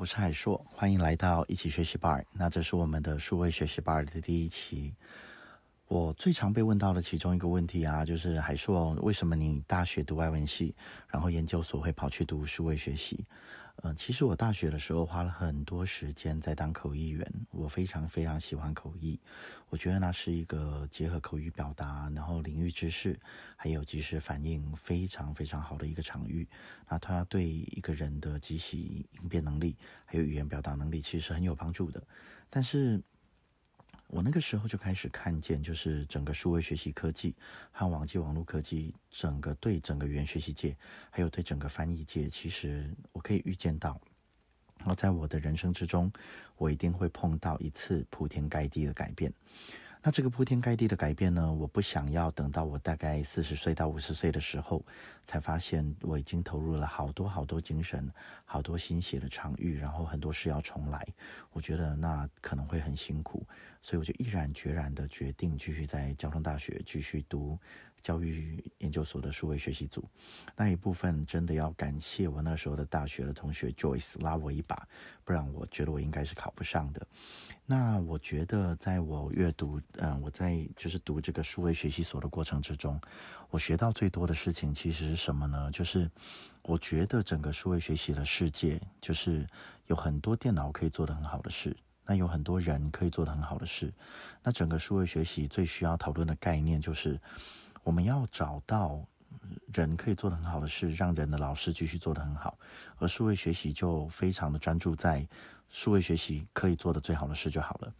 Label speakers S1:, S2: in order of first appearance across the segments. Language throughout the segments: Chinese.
S1: 我是海硕，欢迎来到一起学习吧。那这是我们的数位学习吧的第一期。我最常被问到的其中一个问题啊，就是海硕，为什么你大学读外文系，然后研究所会跑去读数位学习？嗯，其实我大学的时候花了很多时间在当口译员，我非常非常喜欢口译，我觉得那是一个结合口语表达，然后领域知识，还有即时反应非常非常好的一个场域。那它对一个人的即席应变能力，还有语言表达能力，其实是很有帮助的。但是。我那个时候就开始看见，就是整个数位学习科技和网际网络科技，整个对整个语言学习界，还有对整个翻译界，其实我可以预见到，然后在我的人生之中，我一定会碰到一次铺天盖地的改变。那这个铺天盖地的改变呢？我不想要等到我大概四十岁到五十岁的时候，才发现我已经投入了好多好多精神、好多心血的场域，然后很多事要重来。我觉得那可能会很辛苦，所以我就毅然决然的决定继续在交通大学继续读。教育研究所的数位学习组，那一部分真的要感谢我那时候的大学的同学 Joyce 拉我一把，不然我觉得我应该是考不上的。那我觉得在我阅读，嗯，我在就是读这个数位学习所的过程之中，我学到最多的事情其实是什么呢？就是我觉得整个数位学习的世界，就是有很多电脑可以做得很好的事，那有很多人可以做得很好的事。那整个数位学习最需要讨论的概念就是。我们要找到人可以做的很好的事，让人的老师继续做的很好，而数位学习就非常的专注在数位学习可以做的最好的事就好了。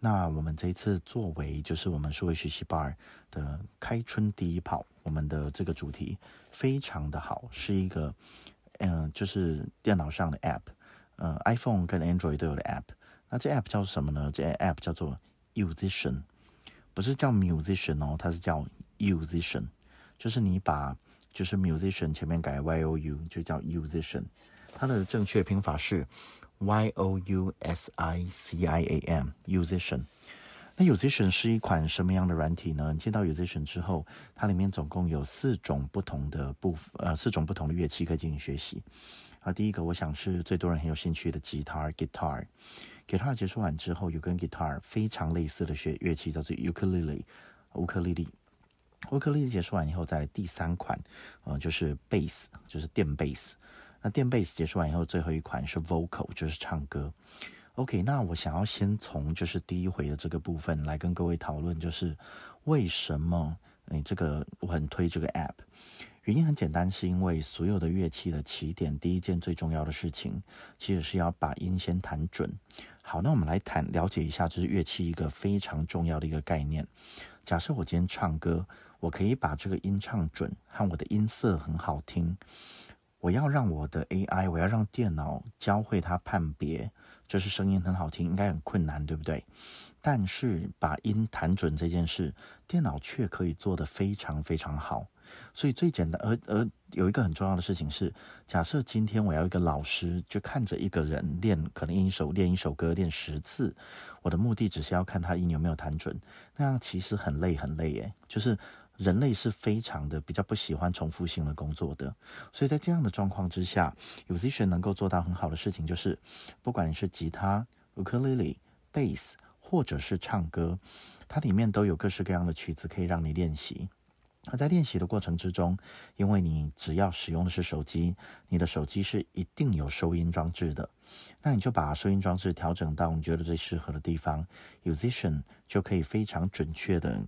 S1: 那我们这一次作为就是我们数位学习 bar 的开春第一炮，我们的这个主题非常的好，是一个嗯，就是电脑上的 app，呃，iPhone 跟 Android 都有的 app。那这 app 叫什么呢？这 app 叫做 Musician，不是叫 musician 哦，它是叫 Musician，就是你把就是 musician 前面改 y o u 就叫 musician，它的正确拼法是 y o u s i c i a m musician。那 musician 是一款什么样的软体呢？你见到 musician 之后，它里面总共有四种不同的部分，呃，四种不同的乐器可以进行学习。啊，第一个我想是最多人很有兴趣的吉他 guitar。guitar 结束完之后，有跟 guitar 非常类似的学乐器叫做 ukulele，乌克丽丽。乌克丽丽结束完以后，再来第三款，呃，就是 bass，就是电 bass。那电 bass 结束完以后，最后一款是 vocal，就是唱歌。OK，那我想要先从就是第一回的这个部分来跟各位讨论，就是为什么你这个我很推这个 app。原因很简单，是因为所有的乐器的起点，第一件最重要的事情，其实是要把音先弹准。好，那我们来谈了解一下，就是乐器一个非常重要的一个概念。假设我今天唱歌。我可以把这个音唱准，和我的音色很好听。我要让我的 AI，我要让电脑教会它判别，这是声音很好听，应该很困难，对不对？但是把音弹准这件事，电脑却可以做得非常非常好。所以最简单，而而有一个很重要的事情是，假设今天我要一个老师，就看着一个人练，可能一首练一首歌练十次，我的目的只是要看他音有没有弹准，那样其实很累很累耶，就是。人类是非常的比较不喜欢重复性的工作的，所以在这样的状况之下，Musician 能够做到很好的事情，就是不管你是吉他、ukulele、bass，或者是唱歌，它里面都有各式各样的曲子可以让你练习。而在练习的过程之中，因为你只要使用的是手机，你的手机是一定有收音装置的，那你就把收音装置调整到你觉得最适合的地方，Musician 就可以非常准确的。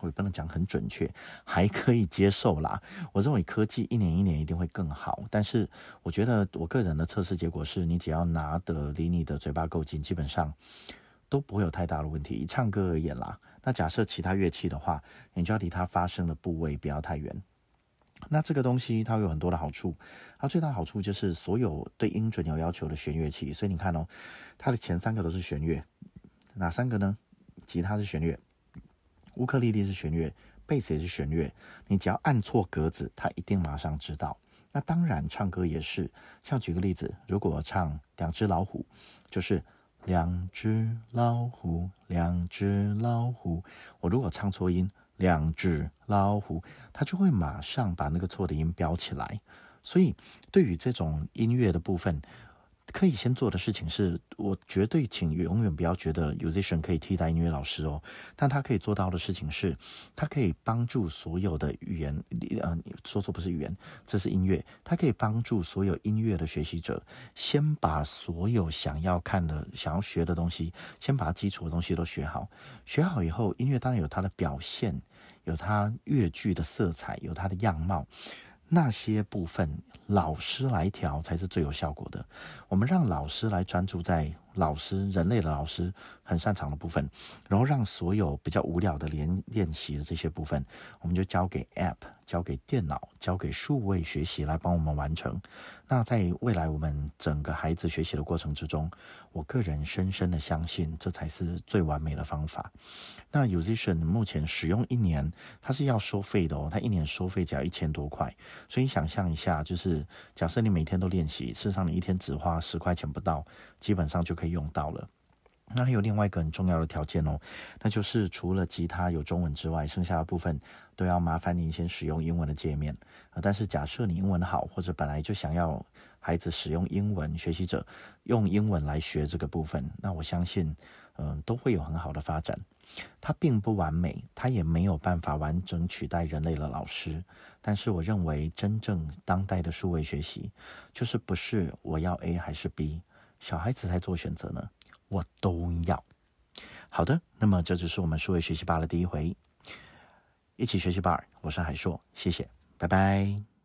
S1: 我也不能讲很准确，还可以接受啦。我认为科技一年一年一定会更好，但是我觉得我个人的测试结果是，你只要拿得离你的嘴巴够近，基本上都不会有太大的问题。以唱歌而言啦，那假设其他乐器的话，你就要离它发声的部位不要太远。那这个东西它有很多的好处，它最大好处就是所有对音准有要求的弦乐器，所以你看哦，它的前三个都是弦乐，哪三个呢？吉他是弦乐。乌克丽丽是弦乐，贝斯也是弦乐。你只要按错格子，它一定马上知道。那当然，唱歌也是。像举个例子，如果唱两只老虎，就是两只老虎，两只老虎。我如果唱错音，两只老虎，它就会马上把那个错的音标起来。所以，对于这种音乐的部分，可以先做的事情是，我绝对请永远不要觉得 musician 可以替代音乐老师哦。但他可以做到的事情是，他可以帮助所有的语言，呃，说错不是语言，这是音乐。他可以帮助所有音乐的学习者，先把所有想要看的、想要学的东西，先把基础的东西都学好。学好以后，音乐当然有它的表现，有它乐句的色彩，有它的样貌。那些部分老师来调才是最有效果的。我们让老师来专注在老师人类的老师很擅长的部分，然后让所有比较无聊的练练习的这些部分，我们就交给 App。交给电脑，交给数位学习来帮我们完成。那在未来我们整个孩子学习的过程之中，我个人深深的相信，这才是最完美的方法。那 Musician 目前使用一年，它是要收费的哦，它一年收费只要一千多块。所以想象一下，就是假设你每天都练习，事实上你一天只花十块钱不到，基本上就可以用到了。那还有另外一个很重要的条件哦，那就是除了吉他有中文之外，剩下的部分都要麻烦您先使用英文的界面啊。但是假设你英文好，或者本来就想要孩子使用英文，学习者用英文来学这个部分，那我相信，嗯，都会有很好的发展。它并不完美，它也没有办法完整取代人类的老师。但是我认为，真正当代的数位学习，就是不是我要 A 还是 B，小孩子在做选择呢。我都要。好的，那么这就是我们数位学习吧的第一回，一起学习吧。我是海硕，谢谢，拜拜。